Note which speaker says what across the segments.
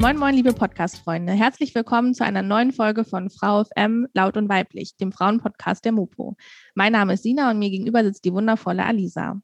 Speaker 1: Moin, moin, liebe Podcast-Freunde. Herzlich willkommen zu einer neuen Folge von Frau FM Laut und Weiblich, dem Frauenpodcast der Mopo. Mein Name ist Sina und mir gegenüber sitzt die wundervolle Alisa.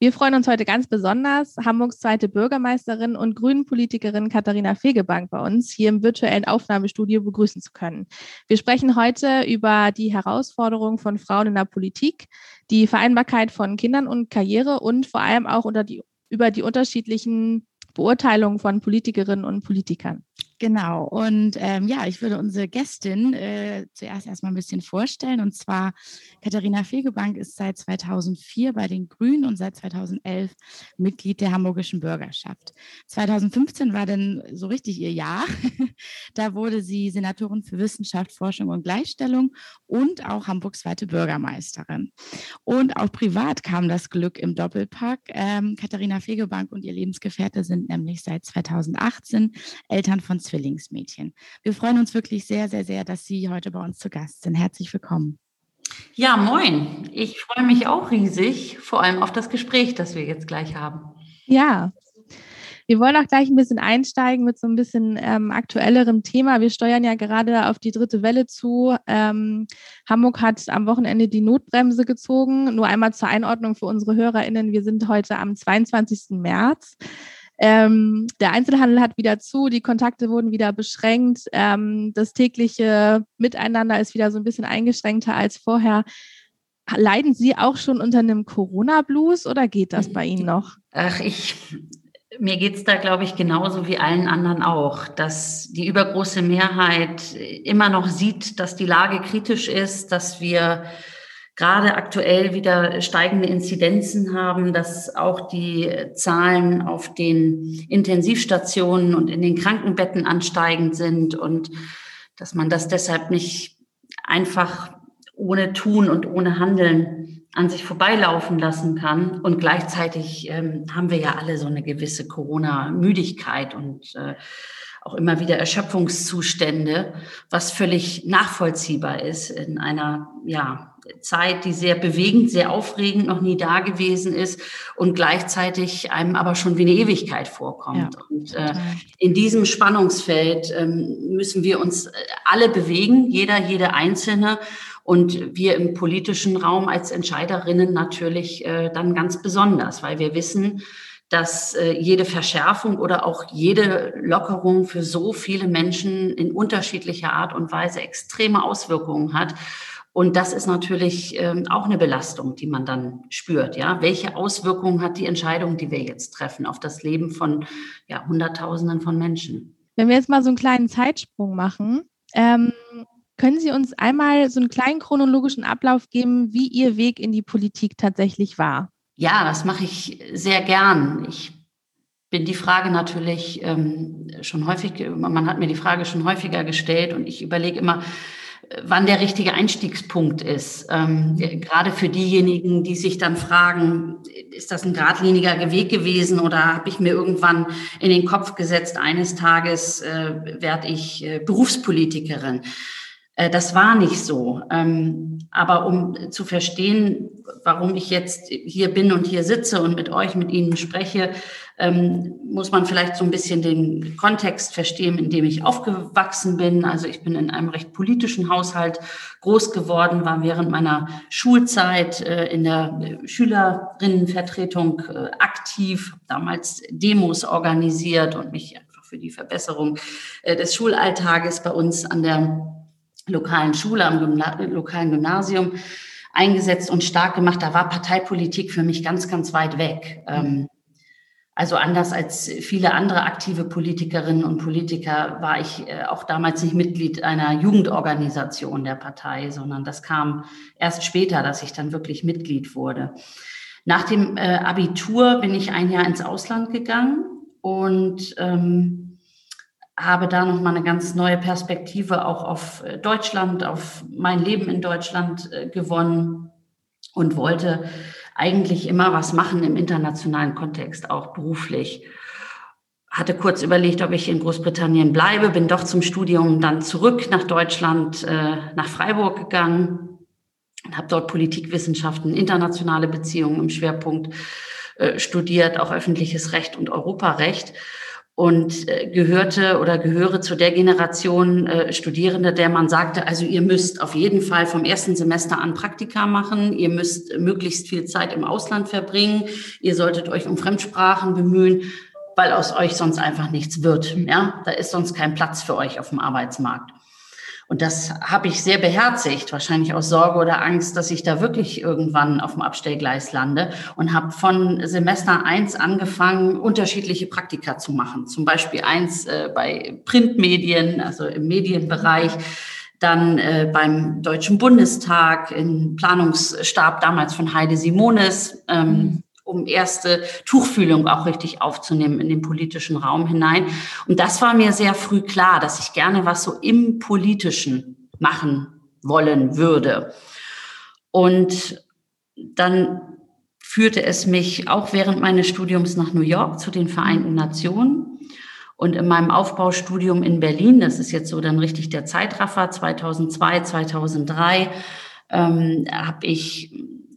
Speaker 1: Wir freuen uns heute ganz besonders, Hamburgs zweite Bürgermeisterin und Grünen-Politikerin Katharina Fegebank bei uns hier im virtuellen Aufnahmestudio begrüßen zu können. Wir sprechen heute über die Herausforderungen von Frauen in der Politik, die Vereinbarkeit von Kindern und Karriere und vor allem auch unter die, über die unterschiedlichen Beurteilung von Politikerinnen und Politikern.
Speaker 2: Genau. Und ähm, ja, ich würde unsere Gästin äh, zuerst erstmal ein bisschen vorstellen. Und zwar Katharina Fegebank ist seit 2004 bei den Grünen und seit 2011 Mitglied der Hamburgischen Bürgerschaft. 2015 war dann so richtig ihr Jahr. da wurde sie Senatorin für Wissenschaft, Forschung und Gleichstellung und auch Hamburgs zweite Bürgermeisterin. Und auch privat kam das Glück im Doppelpack. Ähm, Katharina Fegebank und ihr Lebensgefährte sind nämlich seit 2018 Eltern von zwei Zwillingsmädchen. Wir freuen uns wirklich sehr, sehr, sehr, dass Sie heute bei uns zu Gast sind. Herzlich willkommen.
Speaker 3: Ja, moin. Ich freue mich auch riesig, vor allem auf das Gespräch, das wir jetzt gleich haben.
Speaker 1: Ja, wir wollen auch gleich ein bisschen einsteigen mit so ein bisschen ähm, aktuellerem Thema. Wir steuern ja gerade auf die dritte Welle zu. Ähm, Hamburg hat am Wochenende die Notbremse gezogen. Nur einmal zur Einordnung für unsere HörerInnen. Wir sind heute am 22. März. Ähm, der Einzelhandel hat wieder zu, die Kontakte wurden wieder beschränkt, ähm, das tägliche Miteinander ist wieder so ein bisschen eingeschränkter als vorher. Leiden Sie auch schon unter einem Corona-Blues oder geht das bei Ihnen noch?
Speaker 3: Ach, ich, mir geht es da, glaube ich, genauso wie allen anderen auch, dass die übergroße Mehrheit immer noch sieht, dass die Lage kritisch ist, dass wir gerade aktuell wieder steigende Inzidenzen haben, dass auch die Zahlen auf den Intensivstationen und in den Krankenbetten ansteigend sind und dass man das deshalb nicht einfach ohne Tun und ohne Handeln an sich vorbeilaufen lassen kann. Und gleichzeitig ähm, haben wir ja alle so eine gewisse Corona-Müdigkeit und äh, auch immer wieder Erschöpfungszustände, was völlig nachvollziehbar ist in einer, ja, Zeit, die sehr bewegend, sehr aufregend, noch nie da gewesen ist und gleichzeitig einem aber schon wie eine Ewigkeit vorkommt. Ja, und äh, in diesem Spannungsfeld ähm, müssen wir uns äh, alle bewegen, jeder, jede Einzelne. Und wir im politischen Raum als Entscheiderinnen natürlich äh, dann ganz besonders, weil wir wissen, dass äh, jede Verschärfung oder auch jede Lockerung für so viele Menschen in unterschiedlicher Art und Weise extreme Auswirkungen hat. Und das ist natürlich ähm, auch eine Belastung, die man dann spürt. Ja, welche Auswirkungen hat die Entscheidung, die wir jetzt treffen, auf das Leben von ja, Hunderttausenden von Menschen?
Speaker 1: Wenn wir jetzt mal so einen kleinen Zeitsprung machen, ähm, können Sie uns einmal so einen kleinen chronologischen Ablauf geben, wie Ihr Weg in die Politik tatsächlich war?
Speaker 3: Ja, das mache ich sehr gern. Ich bin die Frage natürlich ähm, schon häufig, man hat mir die Frage schon häufiger gestellt und ich überlege immer, wann der richtige Einstiegspunkt ist. Ähm, gerade für diejenigen, die sich dann fragen, ist das ein geradliniger Weg gewesen oder habe ich mir irgendwann in den Kopf gesetzt, eines Tages äh, werde ich äh, Berufspolitikerin. Äh, das war nicht so. Ähm, aber um zu verstehen, warum ich jetzt hier bin und hier sitze und mit euch, mit Ihnen spreche, ähm, muss man vielleicht so ein bisschen den Kontext verstehen, in dem ich aufgewachsen bin. Also ich bin in einem recht politischen Haushalt groß geworden, war während meiner Schulzeit äh, in der Schülerinnenvertretung äh, aktiv, damals Demos organisiert und mich einfach für die Verbesserung des Schulalltages bei uns an der lokalen Schule, am Gymna lokalen Gymnasium eingesetzt und stark gemacht. Da war Parteipolitik für mich ganz, ganz weit weg. Ähm, also anders als viele andere aktive Politikerinnen und Politiker war ich äh, auch damals nicht Mitglied einer Jugendorganisation der Partei, sondern das kam erst später, dass ich dann wirklich Mitglied wurde. Nach dem äh, Abitur bin ich ein Jahr ins Ausland gegangen und ähm, habe da nochmal eine ganz neue Perspektive auch auf äh, Deutschland, auf mein Leben in Deutschland äh, gewonnen und wollte eigentlich immer was machen im internationalen Kontext, auch beruflich. Hatte kurz überlegt, ob ich in Großbritannien bleibe, bin doch zum Studium dann zurück nach Deutschland, äh, nach Freiburg gegangen und habe dort Politikwissenschaften, internationale Beziehungen im Schwerpunkt studiert, auch öffentliches Recht und Europarecht und äh, gehörte oder gehöre zu der Generation äh, Studierende, der man sagte, also ihr müsst auf jeden Fall vom ersten Semester an Praktika machen, ihr müsst möglichst viel Zeit im Ausland verbringen, ihr solltet euch um Fremdsprachen bemühen, weil aus euch sonst einfach nichts wird. Ja, da ist sonst kein Platz für euch auf dem Arbeitsmarkt. Und das habe ich sehr beherzigt, wahrscheinlich aus Sorge oder Angst, dass ich da wirklich irgendwann auf dem Abstellgleis lande und habe von Semester eins angefangen, unterschiedliche Praktika zu machen. Zum Beispiel eins äh, bei Printmedien, also im Medienbereich dann äh, beim Deutschen Bundestag, im Planungsstab damals von Heide Simones, ähm, mhm um erste Tuchfühlung auch richtig aufzunehmen in den politischen Raum hinein. Und das war mir sehr früh klar, dass ich gerne was so im Politischen machen wollen würde. Und dann führte es mich auch während meines Studiums nach New York zu den Vereinten Nationen. Und in meinem Aufbaustudium in Berlin, das ist jetzt so dann richtig der Zeitraffer, 2002, 2003, ähm, habe ich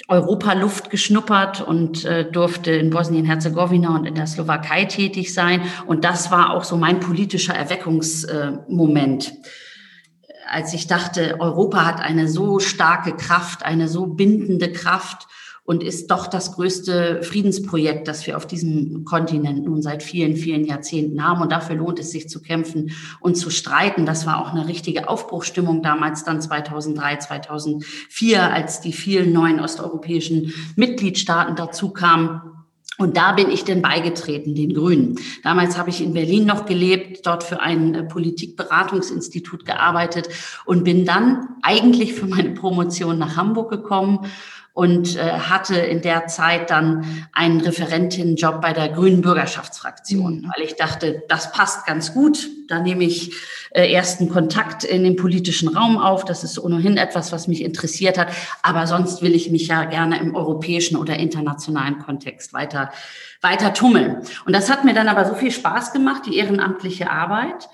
Speaker 3: Europaluft geschnuppert und äh, durfte in Bosnien-Herzegowina und in der Slowakei tätig sein. Und das war auch so mein politischer Erweckungsmoment. Äh, als ich dachte, Europa hat eine so starke Kraft, eine so bindende Kraft und ist doch das größte Friedensprojekt, das wir auf diesem Kontinent nun seit vielen, vielen Jahrzehnten haben. Und dafür lohnt es sich zu kämpfen und zu streiten. Das war auch eine richtige Aufbruchstimmung damals dann 2003, 2004, als die vielen neuen osteuropäischen Mitgliedstaaten dazu kamen. Und da bin ich denn beigetreten, den Grünen. Damals habe ich in Berlin noch gelebt, dort für ein äh, Politikberatungsinstitut gearbeitet und bin dann eigentlich für meine Promotion nach Hamburg gekommen und äh, hatte in der Zeit dann einen Referentinnenjob bei der Grünen Bürgerschaftsfraktion, mhm. weil ich dachte, das passt ganz gut. Da nehme ich äh, ersten Kontakt in den politischen Raum auf. Das ist ohnehin etwas, was mich interessiert hat. Aber sonst will ich mich ja gerne im europäischen oder internationalen Kontext weiter, weiter tummeln. Und das hat mir dann aber so viel Spaß gemacht, die ehrenamtliche Arbeit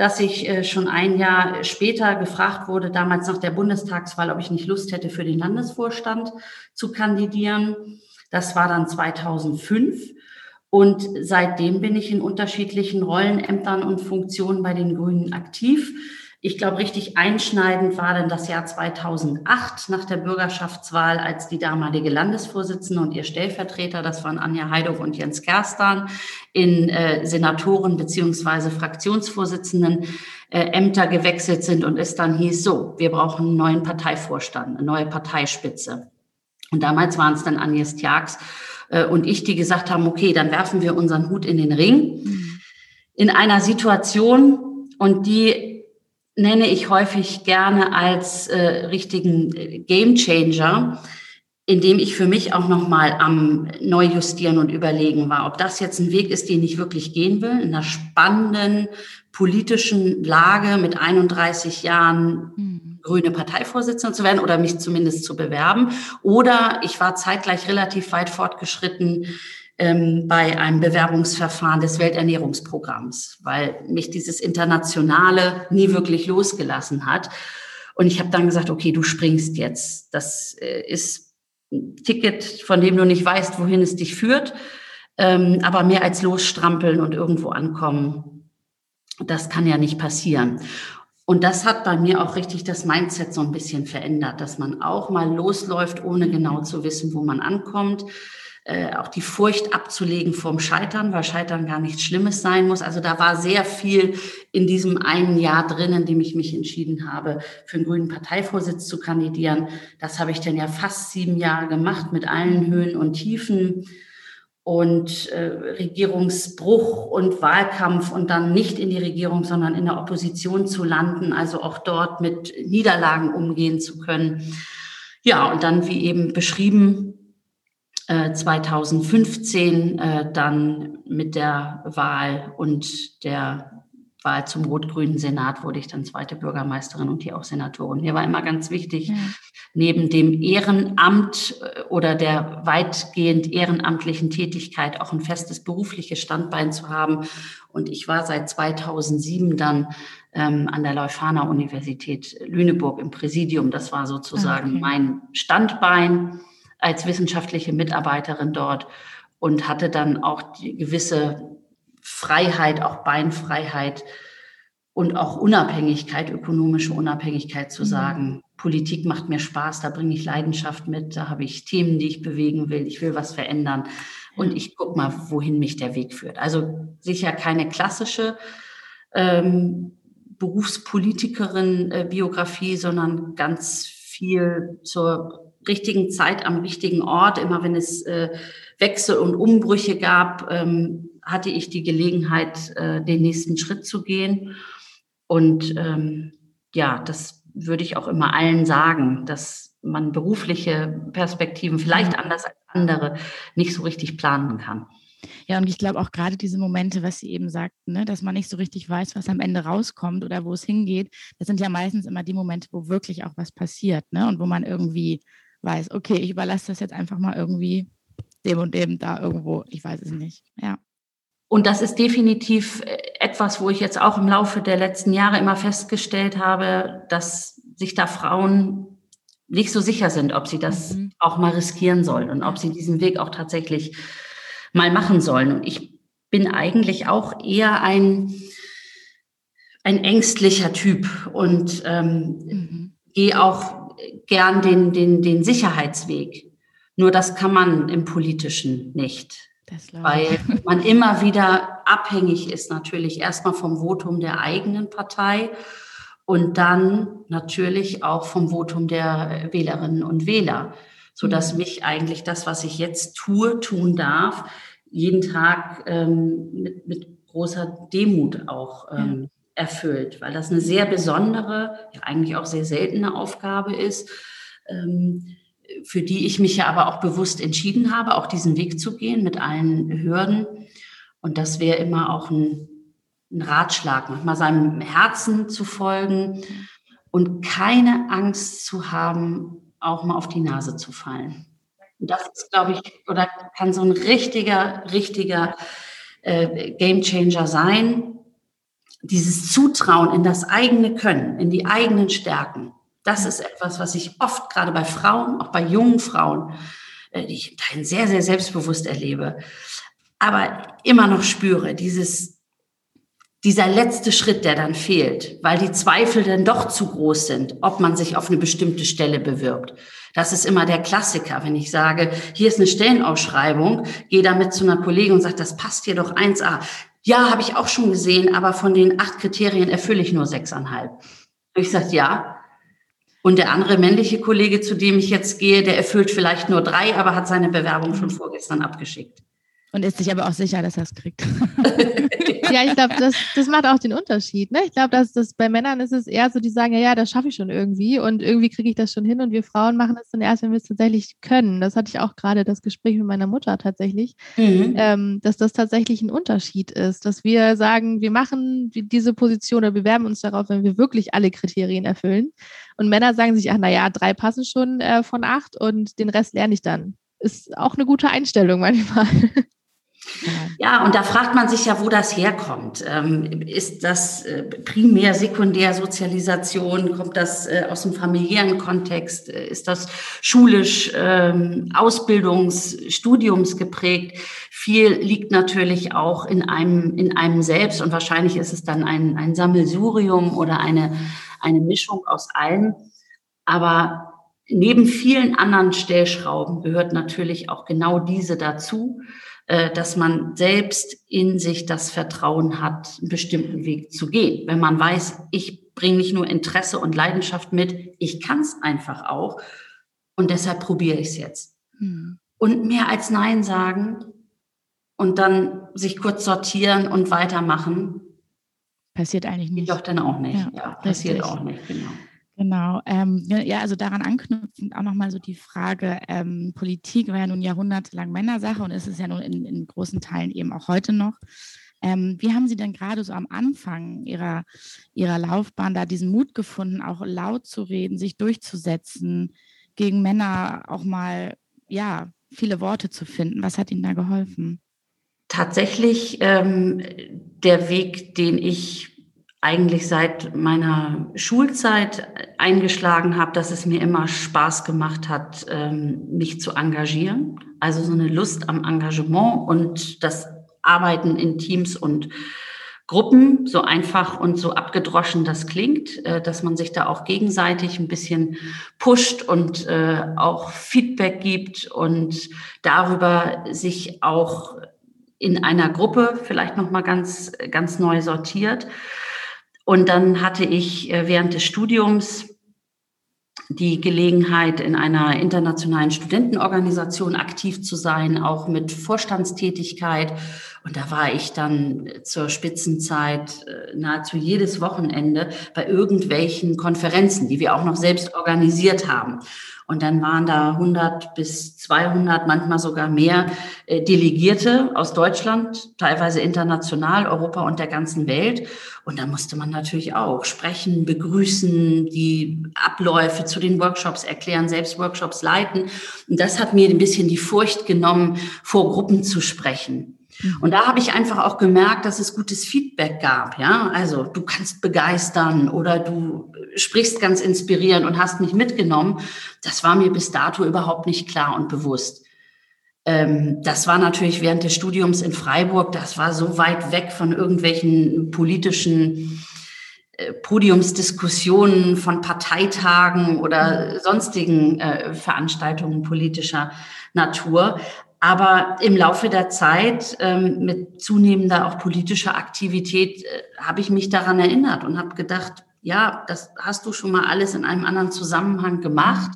Speaker 3: dass ich äh, schon ein Jahr später gefragt wurde, damals nach der Bundestagswahl, ob ich nicht Lust hätte, für den Landesvorstand zu kandidieren. Das war dann 2005. Und seitdem bin ich in unterschiedlichen Rollenämtern und Funktionen bei den Grünen aktiv. Ich glaube, richtig einschneidend war dann das Jahr 2008 nach der Bürgerschaftswahl, als die damalige Landesvorsitzende und ihr Stellvertreter, das waren Anja Heidung und Jens Kerstan, in äh, Senatoren beziehungsweise Fraktionsvorsitzenden äh, Ämter gewechselt sind und es dann hieß, so, wir brauchen einen neuen Parteivorstand, eine neue Parteispitze. Und damals waren es dann Agnes Tjax äh, und ich, die gesagt haben, okay, dann werfen wir unseren Hut in den Ring. Mhm. In einer Situation, und die nenne ich häufig gerne als äh, richtigen äh, Game Changer, indem ich für mich auch nochmal am Neujustieren und Überlegen war, ob das jetzt ein Weg ist, den ich wirklich gehen will, in einer spannenden politischen Lage mit 31 Jahren mhm. grüne Parteivorsitzende zu werden oder mich zumindest zu bewerben. Oder ich war zeitgleich relativ weit fortgeschritten ähm, bei einem Bewerbungsverfahren des Welternährungsprogramms, weil mich dieses Internationale nie wirklich losgelassen hat. Und ich habe dann gesagt, okay, du springst jetzt. Das äh, ist ein Ticket, von dem du nicht weißt, wohin es dich führt. Ähm, aber mehr als losstrampeln und irgendwo ankommen, das kann ja nicht passieren. Und das hat bei mir auch richtig das Mindset so ein bisschen verändert, dass man auch mal losläuft, ohne genau zu wissen, wo man ankommt äh, auch die Furcht abzulegen vorm Scheitern, weil Scheitern gar nichts Schlimmes sein muss. Also da war sehr viel in diesem einen Jahr drin, in dem ich mich entschieden habe, für den grünen Parteivorsitz zu kandidieren. Das habe ich dann ja fast sieben Jahre gemacht mit allen Höhen und Tiefen und äh, Regierungsbruch und Wahlkampf und dann nicht in die Regierung, sondern in der Opposition zu landen, also auch dort mit Niederlagen umgehen zu können. Ja, und dann, wie eben beschrieben, 2015 äh, äh, dann mit der Wahl und der Wahl zum rot-grünen Senat wurde ich dann zweite Bürgermeisterin und hier auch Senatorin. Mir war immer ganz wichtig, ja. neben dem Ehrenamt äh, oder der weitgehend ehrenamtlichen Tätigkeit auch ein festes berufliches Standbein zu haben. Und ich war seit 2007 dann ähm, an der Leuphana Universität Lüneburg im Präsidium. Das war sozusagen okay. mein Standbein als wissenschaftliche Mitarbeiterin dort und hatte dann auch die gewisse Freiheit, auch Beinfreiheit und auch Unabhängigkeit, ökonomische Unabhängigkeit zu mhm. sagen, Politik macht mir Spaß, da bringe ich Leidenschaft mit, da habe ich Themen, die ich bewegen will, ich will was verändern und ich gucke mal, wohin mich der Weg führt. Also sicher keine klassische ähm, Berufspolitikerin-Biografie, sondern ganz viel zur richtigen Zeit am richtigen Ort, immer wenn es äh, Wechsel und Umbrüche gab, ähm, hatte ich die Gelegenheit, äh, den nächsten Schritt zu gehen. Und ähm, ja, das würde ich auch immer allen sagen, dass man berufliche Perspektiven vielleicht anders als andere nicht so richtig planen kann.
Speaker 2: Ja, und ich glaube auch gerade diese Momente, was Sie eben sagten, ne, dass man nicht so richtig weiß, was am Ende rauskommt oder wo es hingeht, das sind ja meistens immer die Momente, wo wirklich auch was passiert ne, und wo man irgendwie weiß, okay, ich überlasse das jetzt einfach mal irgendwie dem und dem da irgendwo, ich weiß es nicht. Ja.
Speaker 3: Und das ist definitiv äh, etwas, wo ich jetzt auch im Laufe der letzten Jahre immer festgestellt habe, dass sich da Frauen nicht so sicher sind, ob sie das mhm. auch mal riskieren sollen und ob sie diesen Weg auch tatsächlich mal machen sollen. Und ich bin eigentlich auch eher ein, ein ängstlicher Typ und ähm, mhm. gehe auch gern den, den, den Sicherheitsweg. Nur das kann man im Politischen nicht. weil man immer wieder abhängig ist, natürlich erstmal vom Votum der eigenen Partei und dann natürlich auch vom Votum der Wählerinnen und Wähler, so dass mhm. mich eigentlich das, was ich jetzt tue, tun darf, jeden Tag ähm, mit, mit großer Demut auch ähm, erfüllt, weil das eine sehr besondere, ja eigentlich auch sehr seltene Aufgabe ist. Ähm, für die ich mich ja aber auch bewusst entschieden habe, auch diesen Weg zu gehen mit allen Hürden. Und das wäre immer auch ein, ein Ratschlag, manchmal seinem Herzen zu folgen und keine Angst zu haben, auch mal auf die Nase zu fallen. Und das ist, glaube ich, oder kann so ein richtiger, richtiger äh, Game Changer sein. Dieses Zutrauen in das eigene Können, in die eigenen Stärken. Das ist etwas, was ich oft gerade bei Frauen, auch bei jungen Frauen, äh, die ich im sehr, sehr selbstbewusst erlebe, aber immer noch spüre, dieses, dieser letzte Schritt, der dann fehlt, weil die Zweifel dann doch zu groß sind, ob man sich auf eine bestimmte Stelle bewirbt. Das ist immer der Klassiker, wenn ich sage, hier ist eine Stellenausschreibung, gehe damit zu einer Kollegin und sage, das passt hier doch 1a. Ja, habe ich auch schon gesehen, aber von den acht Kriterien erfülle ich nur sechseinhalb. Ich sage, ja, und der andere männliche Kollege, zu dem ich jetzt gehe, der erfüllt vielleicht nur drei, aber hat seine Bewerbung schon vorgestern abgeschickt.
Speaker 2: Und ist sich aber auch sicher, dass er es kriegt.
Speaker 1: ja, ich glaube, das, das macht auch den Unterschied. Ne? Ich glaube, dass das bei Männern ist es eher so, die sagen, ja, ja, das schaffe ich schon irgendwie und irgendwie kriege ich das schon hin und wir Frauen machen das dann erst, wenn wir es tatsächlich können. Das hatte ich auch gerade das Gespräch mit meiner Mutter tatsächlich, mhm. ähm, dass das tatsächlich ein Unterschied ist, dass wir sagen, wir machen diese Position oder bewerben uns darauf, wenn wir wirklich alle Kriterien erfüllen. Und Männer sagen sich, ach naja, drei passen schon äh, von acht und den Rest lerne ich dann. Ist auch eine gute Einstellung manchmal.
Speaker 3: Ja, und da fragt man sich ja, wo das herkommt. Ähm, ist das äh, primär, sekundär Sozialisation? Kommt das äh, aus dem familiären Kontext? Äh, ist das schulisch, ähm, Ausbildungs-, Studiums geprägt? Viel liegt natürlich auch in einem, in einem selbst und wahrscheinlich ist es dann ein, ein Sammelsurium oder eine, eine Mischung aus allem. Aber neben vielen anderen Stellschrauben gehört natürlich auch genau diese dazu. Äh, dass man selbst in sich das Vertrauen hat, einen bestimmten Weg zu gehen. Wenn man weiß, ich bringe nicht nur Interesse und Leidenschaft mit, ich kann es einfach auch und deshalb probiere ich es jetzt. Mhm. Und mehr als Nein sagen und dann sich kurz sortieren und weitermachen.
Speaker 2: Passiert eigentlich nicht.
Speaker 3: Doch dann auch nicht. Ja, ja passiert richtig. auch nicht, genau.
Speaker 2: Genau. Ähm, ja, also daran anknüpfend auch nochmal so die Frage, ähm, Politik war ja nun jahrhundertelang Männersache und ist es ja nun in, in, großen Teilen eben auch heute noch. Ähm, wie haben Sie denn gerade so am Anfang Ihrer, Ihrer Laufbahn da diesen Mut gefunden, auch laut zu reden, sich durchzusetzen, gegen Männer auch mal, ja, viele Worte zu finden? Was hat Ihnen da geholfen?
Speaker 3: Tatsächlich ähm, der Weg, den ich eigentlich seit meiner Schulzeit eingeschlagen habe, dass es mir immer Spaß gemacht hat, ähm, mich zu engagieren. Also so eine Lust am Engagement und das Arbeiten in Teams und Gruppen, so einfach und so abgedroschen das klingt, äh, dass man sich da auch gegenseitig ein bisschen pusht und äh, auch Feedback gibt und darüber sich auch in einer Gruppe vielleicht noch mal ganz ganz neu sortiert. Und dann hatte ich äh, während des Studiums die Gelegenheit, in einer internationalen Studentenorganisation aktiv zu sein, auch mit Vorstandstätigkeit. Und da war ich dann zur Spitzenzeit äh, nahezu jedes Wochenende bei irgendwelchen Konferenzen, die wir auch noch selbst organisiert haben. Und dann waren da 100 bis 200, manchmal sogar mehr äh, Delegierte aus Deutschland, teilweise international, Europa und der ganzen Welt. Und da musste man natürlich auch sprechen, begrüßen, die Abläufe zu den Workshops erklären, selbst Workshops leiten. Und das hat mir ein bisschen die Furcht genommen, vor Gruppen zu sprechen. Mhm. Und da habe ich einfach auch gemerkt, dass es gutes Feedback gab. Ja, also du kannst begeistern oder du sprichst ganz inspirierend und hast mich mitgenommen. Das war mir bis dato überhaupt nicht klar und bewusst. Ähm, das war natürlich während des Studiums in Freiburg, das war so weit weg von irgendwelchen politischen äh, Podiumsdiskussionen von Parteitagen oder mhm. sonstigen äh, Veranstaltungen politischer Natur. Aber im Laufe der Zeit ähm, mit zunehmender auch politischer Aktivität äh, habe ich mich daran erinnert und habe gedacht, ja, das hast du schon mal alles in einem anderen Zusammenhang gemacht.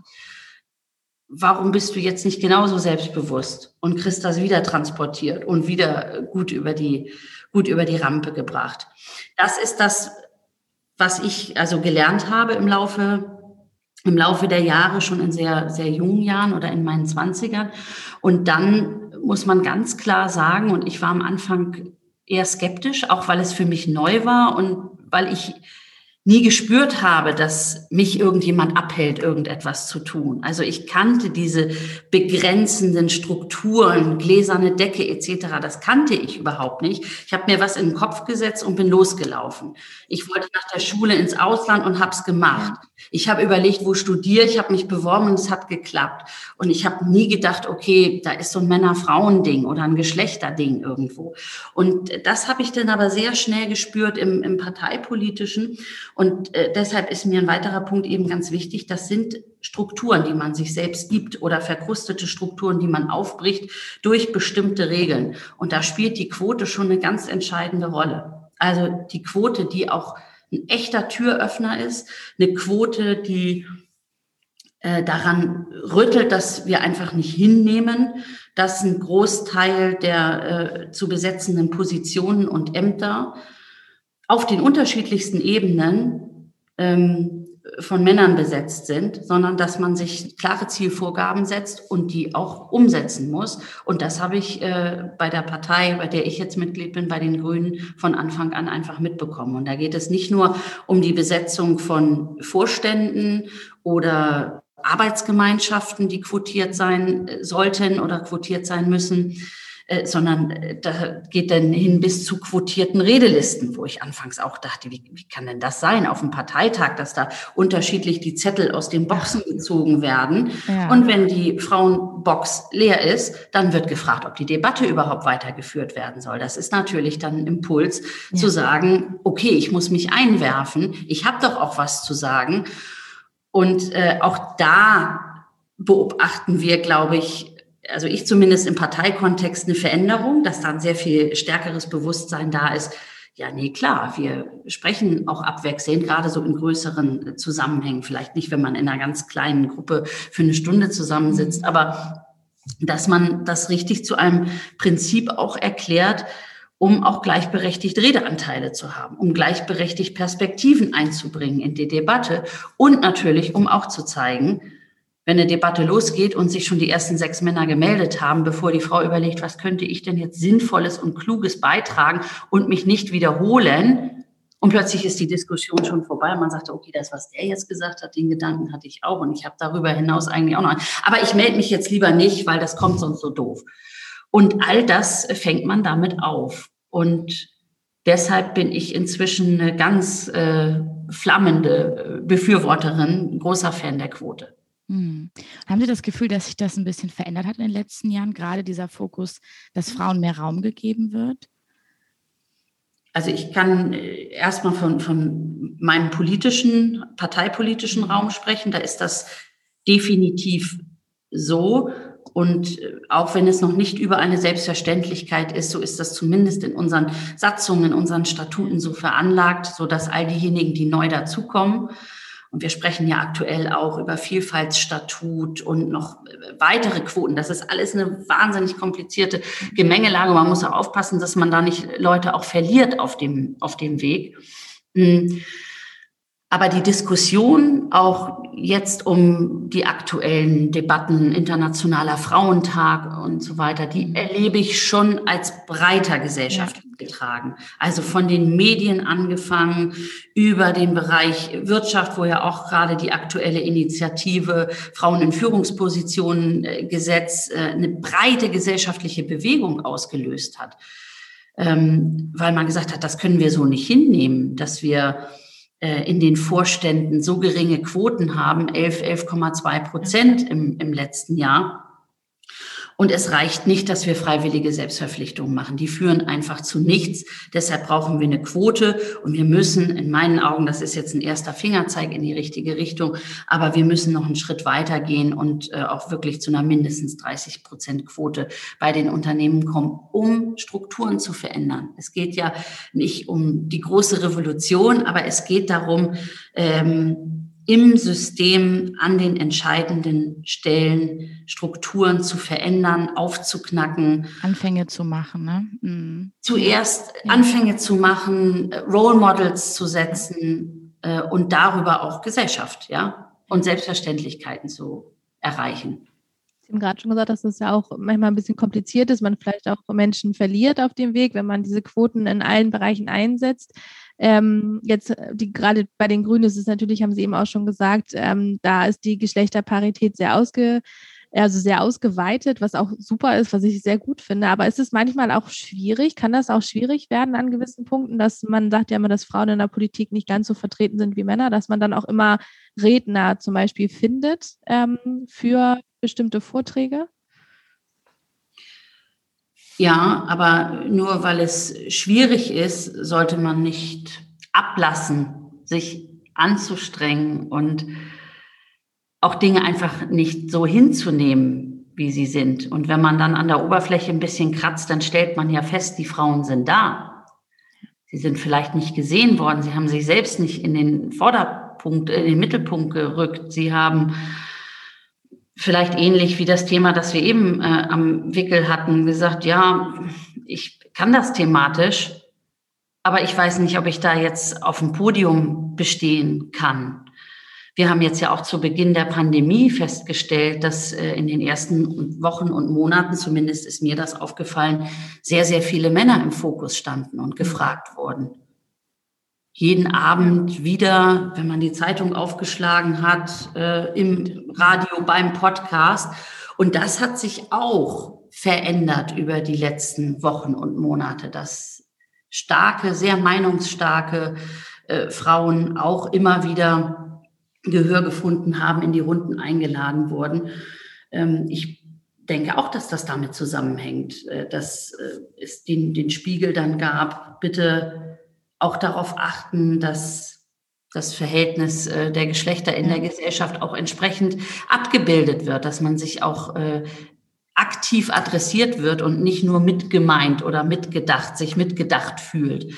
Speaker 3: Warum bist du jetzt nicht genauso selbstbewusst und kriegst das wieder transportiert und wieder gut über die, gut über die Rampe gebracht? Das ist das, was ich also gelernt habe im Laufe im Laufe der Jahre, schon in sehr, sehr jungen Jahren oder in meinen Zwanzigern. Und dann muss man ganz klar sagen, und ich war am Anfang eher skeptisch, auch weil es für mich neu war und weil ich nie gespürt habe, dass mich irgendjemand abhält, irgendetwas zu tun. Also ich kannte diese begrenzenden Strukturen, gläserne Decke etc., das kannte ich überhaupt nicht. Ich habe mir was in den Kopf gesetzt und bin losgelaufen. Ich wollte nach der Schule ins Ausland und habe es gemacht. Ich habe überlegt, wo studiere ich, habe mich beworben und es hat geklappt. Und ich habe nie gedacht, okay, da ist so ein Männer-Frauen-Ding oder ein Geschlechterding irgendwo. Und das habe ich dann aber sehr schnell gespürt im, im parteipolitischen. Und äh, deshalb ist mir ein weiterer Punkt eben ganz wichtig. Das sind Strukturen, die man sich selbst gibt oder verkrustete Strukturen, die man aufbricht durch bestimmte Regeln. Und da spielt die Quote schon eine ganz entscheidende Rolle. Also die Quote, die auch ein echter Türöffner ist, eine Quote, die äh, daran rüttelt, dass wir einfach nicht hinnehmen, dass ein Großteil der äh, zu besetzenden Positionen und Ämter auf den unterschiedlichsten Ebenen ähm, von Männern besetzt sind, sondern dass man sich klare Zielvorgaben setzt und die auch umsetzen muss. Und das habe ich äh, bei der Partei, bei der ich jetzt Mitglied bin, bei den Grünen von Anfang an einfach mitbekommen. Und da geht es nicht nur um die Besetzung von Vorständen oder Arbeitsgemeinschaften, die quotiert sein äh, sollten oder quotiert sein müssen, äh, sondern äh, da geht dann hin bis zu quotierten Redelisten, wo ich anfangs auch dachte, wie, wie kann denn das sein auf dem Parteitag, dass da unterschiedlich die Zettel aus den Boxen gezogen werden. Ja. Und wenn die Frauenbox leer ist, dann wird gefragt, ob die Debatte überhaupt weitergeführt werden soll. Das ist natürlich dann ein Impuls ja. zu sagen, okay, ich muss mich einwerfen, ich habe doch auch was zu sagen. Und äh, auch da beobachten wir, glaube ich, also ich zumindest im Parteikontext eine Veränderung, dass da ein sehr viel stärkeres Bewusstsein da ist. Ja, nee, klar, wir sprechen auch abwechselnd, gerade so in größeren Zusammenhängen, vielleicht nicht, wenn man in einer ganz kleinen Gruppe für eine Stunde zusammensitzt, aber dass man das richtig zu einem Prinzip auch erklärt, um auch gleichberechtigt Redeanteile zu haben, um gleichberechtigt Perspektiven einzubringen in die Debatte und natürlich, um auch zu zeigen, wenn eine Debatte losgeht und sich schon die ersten sechs Männer gemeldet haben, bevor die Frau überlegt, was könnte ich denn jetzt Sinnvolles und Kluges beitragen und mich nicht wiederholen. Und plötzlich ist die Diskussion schon vorbei. Man sagt, okay, das, was der jetzt gesagt hat, den Gedanken hatte ich auch. Und ich habe darüber hinaus eigentlich auch noch. Aber ich melde mich jetzt lieber nicht, weil das kommt sonst so doof. Und all das fängt man damit auf. Und deshalb bin ich inzwischen eine ganz äh, flammende Befürworterin, großer Fan der Quote.
Speaker 2: Hm. Haben Sie das Gefühl, dass sich das ein bisschen verändert hat in den letzten Jahren, gerade dieser Fokus, dass Frauen mehr Raum gegeben wird?
Speaker 3: Also ich kann äh, erstmal von, von meinem politischen, parteipolitischen mhm. Raum sprechen. Da ist das definitiv so. Und äh, auch wenn es noch nicht über eine Selbstverständlichkeit ist, so ist das zumindest in unseren Satzungen, in unseren Statuten so veranlagt, so dass all diejenigen, die neu dazukommen, und wir sprechen ja aktuell auch über Vielfaltsstatut und noch weitere Quoten. Das ist alles eine wahnsinnig komplizierte Gemengelage. Man muss auch aufpassen, dass man da nicht Leute auch verliert auf dem, auf dem Weg. Hm. Aber die Diskussion auch jetzt um die aktuellen Debatten, internationaler Frauentag und so weiter, die erlebe ich schon als breiter Gesellschaft ja. getragen. Also von den Medien angefangen über den Bereich Wirtschaft, wo ja auch gerade die aktuelle Initiative Frauen in Führungspositionen äh, Gesetz äh, eine breite gesellschaftliche Bewegung ausgelöst hat. Ähm, weil man gesagt hat, das können wir so nicht hinnehmen, dass wir in den Vorständen so geringe Quoten haben, 11, 11,2 Prozent im, im letzten Jahr. Und es reicht nicht, dass wir freiwillige Selbstverpflichtungen machen. Die führen einfach zu nichts. Deshalb brauchen wir eine Quote. Und wir müssen, in meinen Augen, das ist jetzt ein erster Fingerzeig in die richtige Richtung, aber wir müssen noch einen Schritt weiter gehen und äh, auch wirklich zu einer mindestens 30 Prozent Quote bei den Unternehmen kommen, um Strukturen zu verändern. Es geht ja nicht um die große Revolution, aber es geht darum, ähm, im System an den entscheidenden Stellen Strukturen zu verändern, aufzuknacken.
Speaker 2: Anfänge zu machen, ne? Mhm.
Speaker 3: Zuerst ja. Anfänge zu machen, Role Models zu setzen äh, und darüber auch Gesellschaft, ja, und Selbstverständlichkeiten zu erreichen.
Speaker 1: Sie haben gerade schon gesagt, dass es ja auch manchmal ein bisschen kompliziert ist, man vielleicht auch Menschen verliert auf dem Weg, wenn man diese Quoten in allen Bereichen einsetzt. Ähm, jetzt äh, die, gerade bei den Grünen ist es natürlich, haben Sie eben auch schon gesagt, ähm, da ist die Geschlechterparität sehr ausge, also sehr ausgeweitet, was auch super ist, was ich sehr gut finde. Aber ist es manchmal auch schwierig? Kann das auch schwierig werden an gewissen Punkten, dass man sagt ja immer, dass Frauen in der Politik nicht ganz so vertreten sind wie Männer, dass man dann auch immer Redner zum Beispiel findet ähm, für bestimmte Vorträge?
Speaker 3: Ja, aber nur weil es schwierig ist, sollte man nicht ablassen, sich anzustrengen und auch Dinge einfach nicht so hinzunehmen, wie sie sind. Und wenn man dann an der Oberfläche ein bisschen kratzt, dann stellt man ja fest, die Frauen sind da. Sie sind vielleicht nicht gesehen worden, sie haben sich selbst nicht in den Vorderpunkt, in den Mittelpunkt gerückt, sie haben vielleicht ähnlich wie das Thema, das wir eben äh, am Wickel hatten, gesagt, ja, ich kann das thematisch, aber ich weiß nicht, ob ich da jetzt auf dem Podium bestehen kann. Wir haben jetzt ja auch zu Beginn der Pandemie festgestellt, dass äh, in den ersten Wochen und Monaten, zumindest ist mir das aufgefallen, sehr, sehr viele Männer im Fokus standen und gefragt wurden jeden Abend wieder, wenn man die Zeitung aufgeschlagen hat, äh, im Radio, beim Podcast. Und das hat sich auch verändert über die letzten Wochen und Monate, dass starke, sehr meinungsstarke äh, Frauen auch immer wieder Gehör gefunden haben, in die Runden eingeladen wurden. Ähm, ich denke auch, dass das damit zusammenhängt, äh, dass äh, es den, den Spiegel dann gab, bitte auch darauf achten, dass das Verhältnis äh, der Geschlechter in der Gesellschaft auch entsprechend abgebildet wird, dass man sich auch äh, aktiv adressiert wird und nicht nur mitgemeint oder mitgedacht, sich mitgedacht fühlt.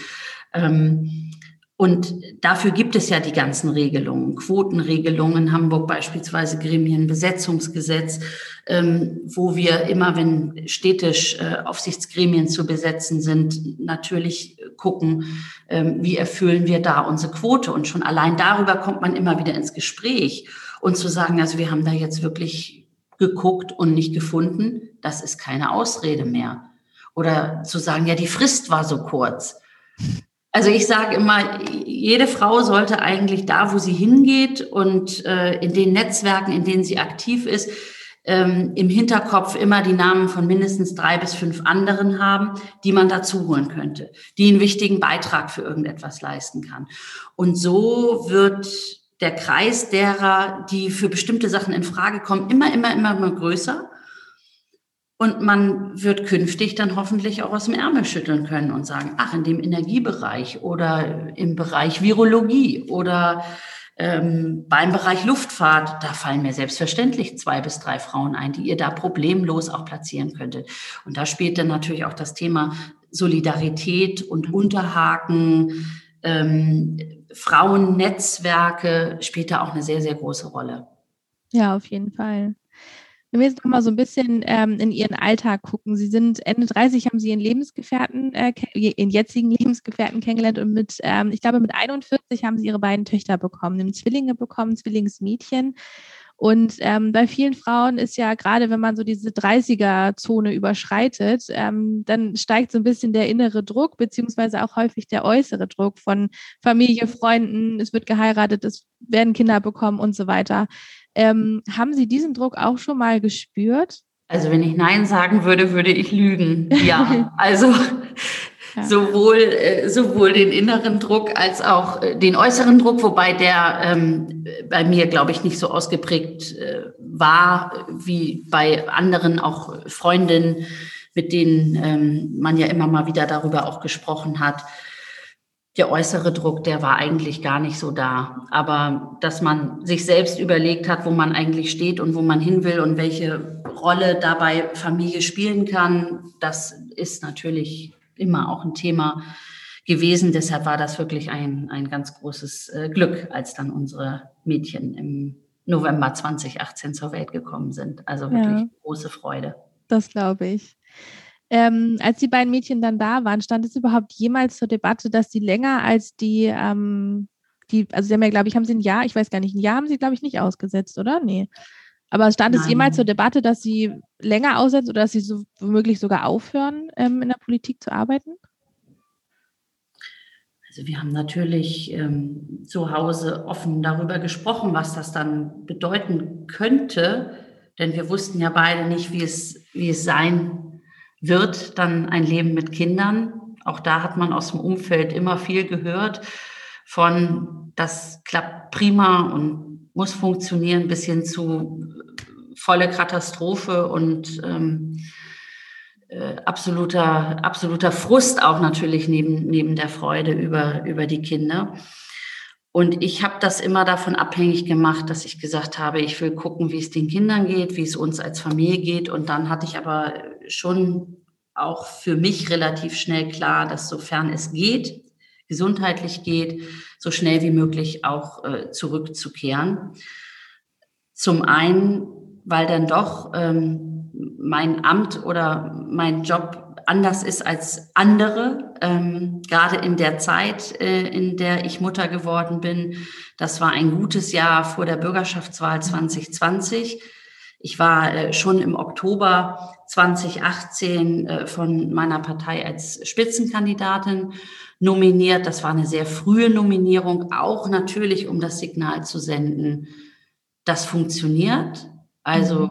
Speaker 3: Ähm, und dafür gibt es ja die ganzen Regelungen, Quotenregelungen, Hamburg beispielsweise Gremienbesetzungsgesetz, ähm, wo wir immer, wenn städtisch äh, Aufsichtsgremien zu besetzen sind, natürlich gucken, ähm, wie erfüllen wir da unsere Quote. Und schon allein darüber kommt man immer wieder ins Gespräch. Und zu sagen, also wir haben da jetzt wirklich geguckt und nicht gefunden, das ist keine Ausrede mehr. Oder zu sagen, ja, die Frist war so kurz. Also ich sage immer, jede Frau sollte eigentlich da, wo sie hingeht und äh, in den Netzwerken, in denen sie aktiv ist, ähm, im Hinterkopf immer die Namen von mindestens drei bis fünf anderen haben, die man dazu holen könnte, die einen wichtigen Beitrag für irgendetwas leisten kann. Und so wird der Kreis derer, die für bestimmte Sachen in Frage kommen, immer, immer, immer, immer größer. Und man wird künftig dann hoffentlich auch aus dem Ärmel schütteln können und sagen, ach, in dem Energiebereich oder im Bereich Virologie oder ähm, beim Bereich Luftfahrt, da fallen mir selbstverständlich zwei bis drei Frauen ein, die ihr da problemlos auch platzieren könntet. Und da spielt dann natürlich auch das Thema Solidarität und Unterhaken, ähm, Frauennetzwerke spielt da auch eine sehr, sehr große Rolle.
Speaker 1: Ja, auf jeden Fall. Wenn wir jetzt noch mal so ein bisschen ähm, in Ihren Alltag gucken. Sie sind Ende 30, haben Sie Ihren Lebensgefährten, äh, Ihren jetzigen Lebensgefährten kennengelernt und mit, ähm, ich glaube, mit 41 haben Sie Ihre beiden Töchter bekommen, nämlich Zwillinge bekommen, Zwillingsmädchen. Und ähm, bei vielen Frauen ist ja gerade, wenn man so diese 30er-Zone überschreitet, ähm, dann steigt so ein bisschen der innere Druck, beziehungsweise auch häufig der äußere Druck von Familie, Freunden, es wird geheiratet, es werden Kinder bekommen und so weiter. Ähm, haben Sie diesen Druck auch schon mal gespürt?
Speaker 3: Also wenn ich Nein sagen würde, würde ich lügen. Ja, also ja. sowohl, äh, sowohl den inneren Druck als auch äh, den äußeren Druck, wobei der ähm, bei mir, glaube ich, nicht so ausgeprägt äh, war wie bei anderen, auch Freundinnen, mit denen ähm, man ja immer mal wieder darüber auch gesprochen hat der äußere Druck, der war eigentlich gar nicht so da. Aber dass man sich selbst überlegt hat, wo man eigentlich steht und wo man hin will und welche Rolle dabei Familie spielen kann, das ist natürlich immer auch ein Thema gewesen. Deshalb war das wirklich ein, ein ganz großes äh, Glück, als dann unsere Mädchen im November 2018 zur Welt gekommen sind. Also wirklich ja, große Freude.
Speaker 1: Das glaube ich. Ähm, als die beiden Mädchen dann da waren, stand es überhaupt jemals zur Debatte, dass sie länger als die, ähm, die also sie haben ja, glaube ich, haben sie ein Jahr, ich weiß gar nicht, ein Jahr haben sie, glaube ich, nicht ausgesetzt, oder? Nee. Aber stand Nein. es jemals zur Debatte, dass sie länger aussetzen oder dass sie so womöglich sogar aufhören, ähm, in der Politik zu arbeiten?
Speaker 3: Also wir haben natürlich ähm, zu Hause offen darüber gesprochen, was das dann bedeuten könnte, denn wir wussten ja beide nicht, wie es, wie es sein wird dann ein Leben mit Kindern. Auch da hat man aus dem Umfeld immer viel gehört von, das klappt prima und muss funktionieren, bis hin zu volle Katastrophe und ähm, äh, absoluter, absoluter Frust auch natürlich neben, neben der Freude über, über die Kinder. Und ich habe das immer davon abhängig gemacht, dass ich gesagt habe, ich will gucken, wie es den Kindern geht, wie es uns als Familie geht. Und dann hatte ich aber schon auch für mich relativ schnell klar, dass sofern es geht, gesundheitlich geht, so schnell wie möglich auch äh, zurückzukehren. Zum einen, weil dann doch ähm, mein Amt oder mein Job anders ist als andere, ähm, gerade in der Zeit, äh, in der ich Mutter geworden bin. Das war ein gutes Jahr vor der Bürgerschaftswahl 2020 ich war äh, schon im Oktober 2018 äh, von meiner Partei als Spitzenkandidatin nominiert. Das war eine sehr frühe Nominierung, auch natürlich, um das Signal zu senden, das funktioniert. Also mhm.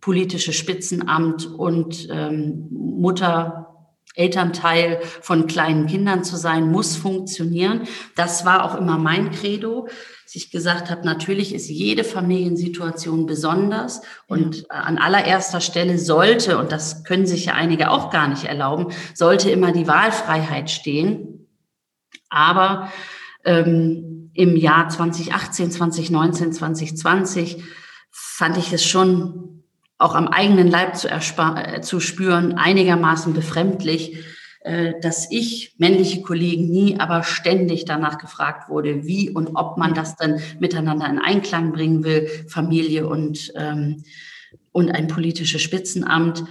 Speaker 3: politische Spitzenamt und ähm, Mutter, Elternteil von kleinen Kindern zu sein, muss funktionieren. Das war auch immer mein Credo ich gesagt habe, natürlich ist jede Familiensituation besonders und ja. an allererster Stelle sollte, und das können sich ja einige auch gar nicht erlauben, sollte immer die Wahlfreiheit stehen. Aber ähm, im Jahr 2018, 2019, 2020 fand ich es schon auch am eigenen Leib zu, äh, zu spüren, einigermaßen befremdlich, äh, dass ich, männliche Kollegen nie, aber ständig danach gefragt wurde, wie und ob man das dann miteinander in Einklang bringen will, Familie und, ähm, und ein politisches Spitzenamt.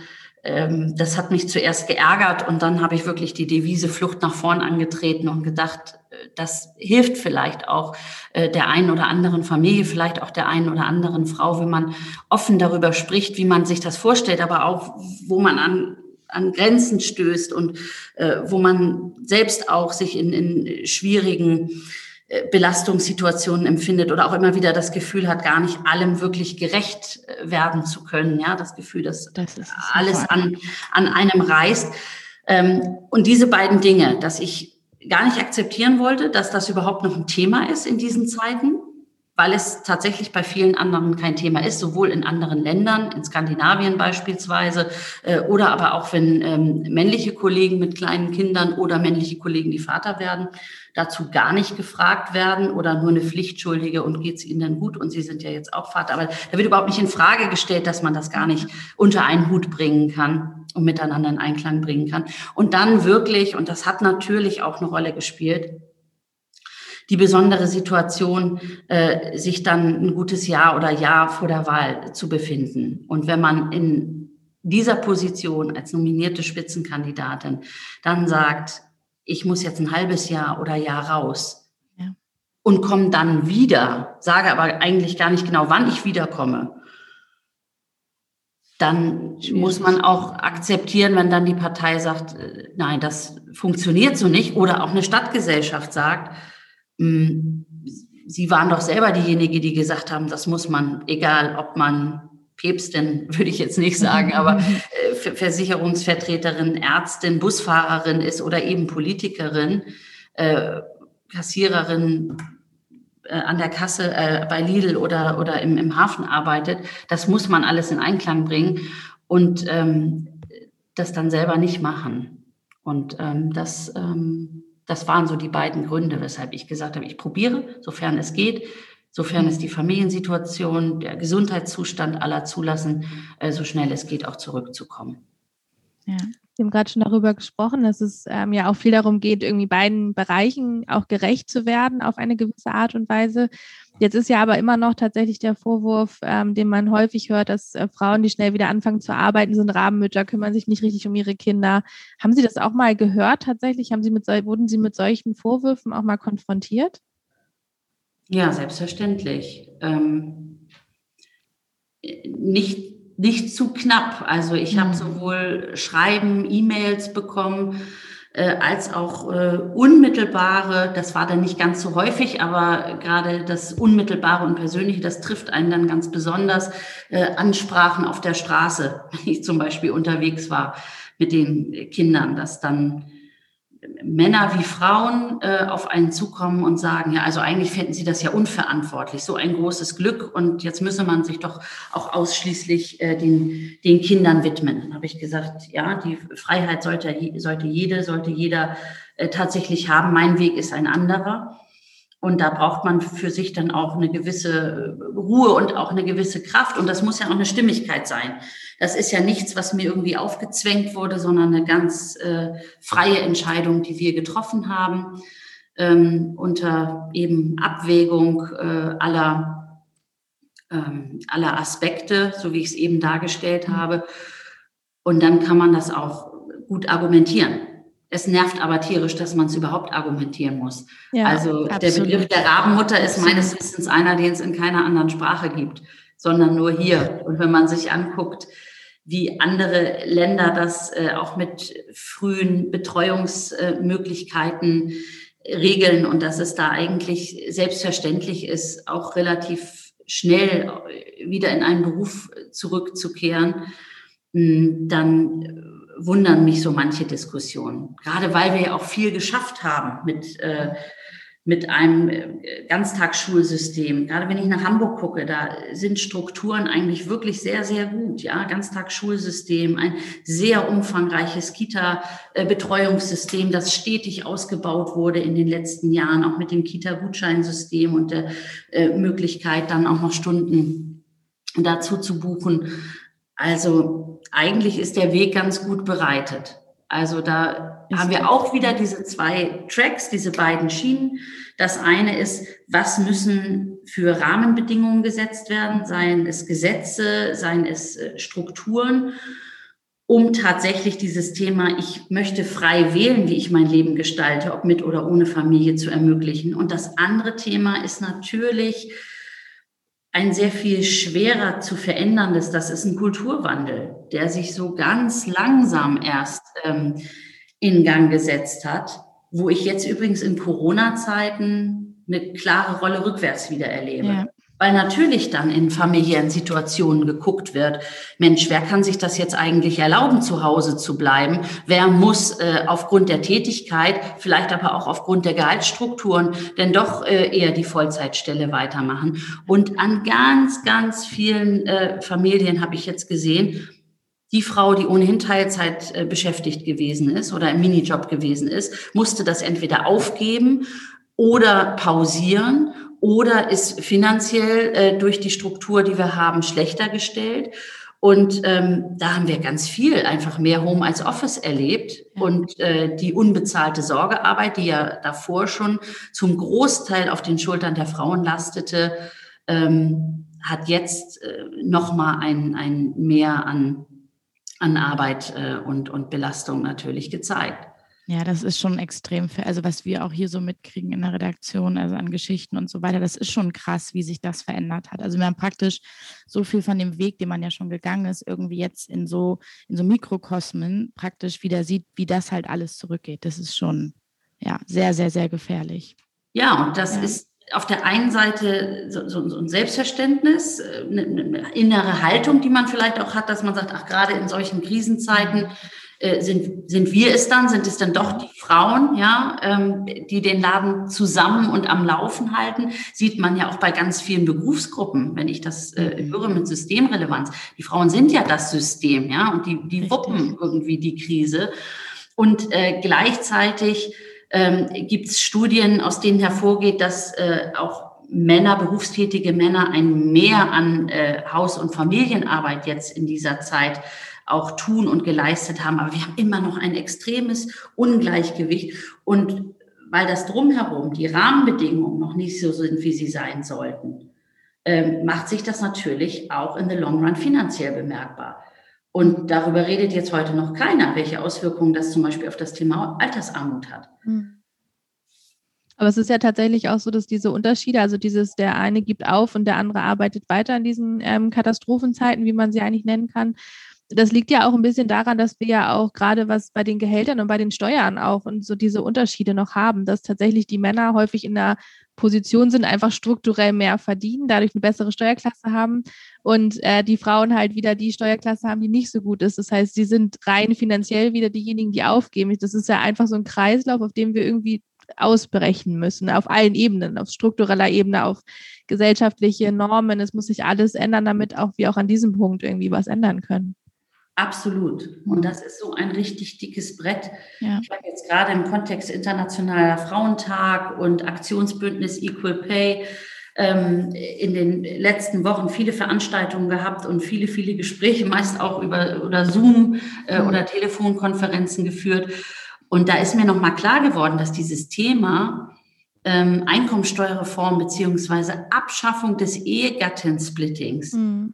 Speaker 3: Ähm, das hat mich zuerst geärgert und dann habe ich wirklich die Devise Flucht nach vorn angetreten und gedacht, äh, das hilft vielleicht auch äh, der einen oder anderen Familie, vielleicht auch der einen oder anderen Frau, wenn man offen darüber spricht, wie man sich das vorstellt, aber auch, wo man an an Grenzen stößt und äh, wo man selbst auch sich in, in schwierigen Belastungssituationen empfindet oder auch immer wieder das Gefühl hat, gar nicht allem wirklich gerecht äh, werden zu können. Ja, das Gefühl, dass das alles an, an einem reißt. Ähm, und diese beiden Dinge, dass ich gar nicht akzeptieren wollte, dass das überhaupt noch ein Thema ist in diesen Zeiten, weil es tatsächlich bei vielen anderen kein Thema ist, sowohl in anderen Ländern, in Skandinavien beispielsweise, äh, oder aber auch wenn ähm, männliche Kollegen mit kleinen Kindern oder männliche Kollegen, die Vater werden, dazu gar nicht gefragt werden oder nur eine Pflichtschuldige und geht es ihnen denn gut und sie sind ja jetzt auch Vater. Aber da wird überhaupt nicht in Frage gestellt, dass man das gar nicht unter einen Hut bringen kann und miteinander in Einklang bringen kann. Und dann wirklich, und das hat natürlich auch eine Rolle gespielt, die besondere Situation, äh, sich dann ein gutes Jahr oder Jahr vor der Wahl zu befinden. Und wenn man in dieser Position als nominierte Spitzenkandidatin dann sagt, ich muss jetzt ein halbes Jahr oder Jahr raus ja. und komme dann wieder, sage aber eigentlich gar nicht genau, wann ich wiederkomme, dann muss man auch akzeptieren, wenn dann die Partei sagt, äh, nein, das funktioniert so nicht, oder auch eine Stadtgesellschaft sagt, Sie waren doch selber diejenige, die gesagt haben, das muss man, egal ob man Päpstin, würde ich jetzt nicht sagen, aber äh, Versicherungsvertreterin, Ärztin, Busfahrerin ist oder eben Politikerin, äh, Kassiererin äh, an der Kasse äh, bei Lidl oder, oder im, im Hafen arbeitet. Das muss man alles in Einklang bringen und ähm, das dann selber nicht machen. Und ähm, das ähm, das waren so die beiden Gründe, weshalb ich gesagt habe, ich probiere, sofern es geht, sofern es die Familiensituation, der Gesundheitszustand aller zulassen, äh, so schnell es geht, auch zurückzukommen.
Speaker 1: Ja. Wir haben gerade schon darüber gesprochen, dass es ähm, ja auch viel darum geht, irgendwie beiden Bereichen auch gerecht zu werden auf eine gewisse Art und Weise. Jetzt ist ja aber immer noch tatsächlich der Vorwurf, ähm, den man häufig hört, dass äh, Frauen, die schnell wieder anfangen zu arbeiten, sind Rabenmütter, kümmern sich nicht richtig um ihre Kinder. Haben Sie das auch mal gehört tatsächlich? Haben Sie mit, wurden Sie mit solchen Vorwürfen auch mal konfrontiert?
Speaker 3: Ja, selbstverständlich. Ähm, nicht nicht zu knapp. Also ich habe mhm. sowohl Schreiben, E-Mails bekommen, äh, als auch äh, unmittelbare, das war dann nicht ganz so häufig, aber gerade das Unmittelbare und Persönliche, das trifft einen dann ganz besonders, äh, Ansprachen auf der Straße, wenn ich zum Beispiel unterwegs war mit den Kindern, dass dann Männer wie Frauen äh, auf einen zukommen und sagen, ja, also eigentlich fänden sie das ja unverantwortlich, so ein großes Glück und jetzt müsse man sich doch auch ausschließlich äh, den, den Kindern widmen. Dann habe ich gesagt, ja, die Freiheit sollte, sollte jede, sollte jeder äh, tatsächlich haben. Mein Weg ist ein anderer. Und da braucht man für sich dann auch eine gewisse äh, Ruhe und auch eine gewisse Kraft. Und das muss ja auch eine Stimmigkeit sein. Das ist ja nichts, was mir irgendwie aufgezwängt wurde, sondern eine ganz äh, freie Entscheidung, die wir getroffen haben, ähm, unter eben Abwägung äh, aller, ähm, aller Aspekte, so wie ich es eben dargestellt habe. Und dann kann man das auch gut argumentieren. Es nervt aber tierisch, dass man es überhaupt argumentieren muss. Ja, also absolut. der Begriff der Rabenmutter ist meines Wissens einer, den es in keiner anderen Sprache gibt, sondern nur hier. Und wenn man sich anguckt, wie andere Länder das äh, auch mit frühen Betreuungsmöglichkeiten äh, regeln und dass es da eigentlich selbstverständlich ist, auch relativ schnell wieder in einen Beruf zurückzukehren, hm, dann wundern mich so manche Diskussionen. Gerade weil wir ja auch viel geschafft haben mit, äh, mit einem äh, Ganztagsschulsystem. Gerade wenn ich nach Hamburg gucke, da sind Strukturen eigentlich wirklich sehr, sehr gut. Ja, Ganztagsschulsystem, ein sehr umfangreiches Kita-Betreuungssystem, das stetig ausgebaut wurde in den letzten Jahren, auch mit dem Kita-Gutscheinsystem und der äh, Möglichkeit, dann auch noch Stunden dazu zu buchen. Also eigentlich ist der Weg ganz gut bereitet. Also da haben wir auch wieder diese zwei Tracks, diese beiden Schienen. Das eine ist, was müssen für Rahmenbedingungen gesetzt werden, seien es Gesetze, seien es äh, Strukturen. um tatsächlich dieses Thema, ich möchte frei wählen, wie ich mein Leben gestalte, ob mit oder ohne Familie zu ermöglichen. Und das andere Thema ist natürlich ein sehr viel schwerer zu veränderndes, das ist ein Kulturwandel, der sich so ganz langsam erst ähm, in Gang gesetzt hat, wo ich jetzt übrigens in Corona-Zeiten eine klare Rolle rückwärts wieder erlebe. Ja weil natürlich dann in familiären Situationen geguckt wird, Mensch, wer kann sich das jetzt eigentlich erlauben, zu Hause zu bleiben? Wer muss äh, aufgrund der Tätigkeit, vielleicht aber auch aufgrund der Gehaltsstrukturen, denn doch äh, eher die Vollzeitstelle weitermachen? Und an ganz, ganz vielen äh, Familien habe ich jetzt gesehen, die Frau, die ohnehin Teilzeit äh, beschäftigt gewesen ist oder im Minijob gewesen ist, musste das entweder aufgeben oder pausieren oder ist finanziell äh, durch die Struktur, die wir haben, schlechter gestellt. Und ähm, da haben wir ganz viel einfach mehr Home als Office erlebt. Ja. Und äh, die unbezahlte Sorgearbeit, die ja davor schon zum Großteil auf den Schultern der Frauen lastete, ähm, hat jetzt äh, nochmal ein, ein Mehr an, an Arbeit äh, und, und Belastung natürlich gezeigt.
Speaker 2: Ja, das ist schon extrem, also was wir auch hier so mitkriegen in der Redaktion, also an Geschichten und so weiter, das ist schon krass, wie sich das verändert hat. Also wir haben praktisch so viel von dem Weg, den man ja schon gegangen ist, irgendwie jetzt in so, in so Mikrokosmen praktisch wieder sieht, wie das halt alles zurückgeht. Das ist schon, ja, sehr, sehr, sehr gefährlich.
Speaker 3: Ja, und das ja. ist auf der einen Seite so, so, so ein Selbstverständnis, eine, eine, innere Haltung, die man vielleicht auch hat, dass man sagt, ach, gerade in solchen Krisenzeiten, äh, sind, sind wir es dann, sind es dann doch die Frauen, ja, ähm, die den Laden zusammen und am Laufen halten, sieht man ja auch bei ganz vielen Berufsgruppen, wenn ich das äh, mhm. höre mit Systemrelevanz. Die Frauen sind ja das System, ja, und die, die wuppen irgendwie die Krise. Und äh, gleichzeitig ähm, gibt es Studien, aus denen hervorgeht, dass äh, auch Männer, berufstätige Männer, ein Mehr an äh, Haus- und Familienarbeit jetzt in dieser Zeit auch tun und geleistet haben. Aber wir haben immer noch ein extremes Ungleichgewicht. Und weil das drumherum, die Rahmenbedingungen noch nicht so sind, wie sie sein sollten, ähm, macht sich das natürlich auch in the long run finanziell bemerkbar. Und darüber redet jetzt heute noch keiner, welche Auswirkungen das zum Beispiel auf das Thema Altersarmut hat. Hm.
Speaker 1: Aber es ist ja tatsächlich auch so, dass diese Unterschiede, also dieses, der eine gibt auf und der andere arbeitet weiter in diesen ähm, Katastrophenzeiten, wie man sie eigentlich nennen kann, das liegt ja auch ein bisschen daran, dass wir ja auch gerade was bei den Gehältern und bei den Steuern auch und so diese Unterschiede noch haben, dass tatsächlich die Männer häufig in der Position sind, einfach strukturell mehr verdienen, dadurch eine bessere Steuerklasse haben und äh, die Frauen halt wieder die Steuerklasse haben, die nicht so gut ist. Das heißt, sie sind rein finanziell wieder diejenigen, die aufgeben. Das ist ja einfach so ein Kreislauf, auf dem wir irgendwie ausbrechen müssen, auf allen Ebenen, auf struktureller Ebene, auf gesellschaftliche Normen. Es muss sich alles ändern, damit auch wir auch an diesem Punkt irgendwie was ändern können.
Speaker 3: Absolut. Und das ist so ein richtig dickes Brett. Ja. Ich habe jetzt gerade im Kontext Internationaler Frauentag und Aktionsbündnis Equal Pay ähm, in den letzten Wochen viele Veranstaltungen gehabt und viele, viele Gespräche, meist auch über oder Zoom äh, mhm. oder Telefonkonferenzen geführt. Und da ist mir nochmal klar geworden, dass dieses Thema ähm, Einkommensteuerreform beziehungsweise Abschaffung des Ehegattensplittings mhm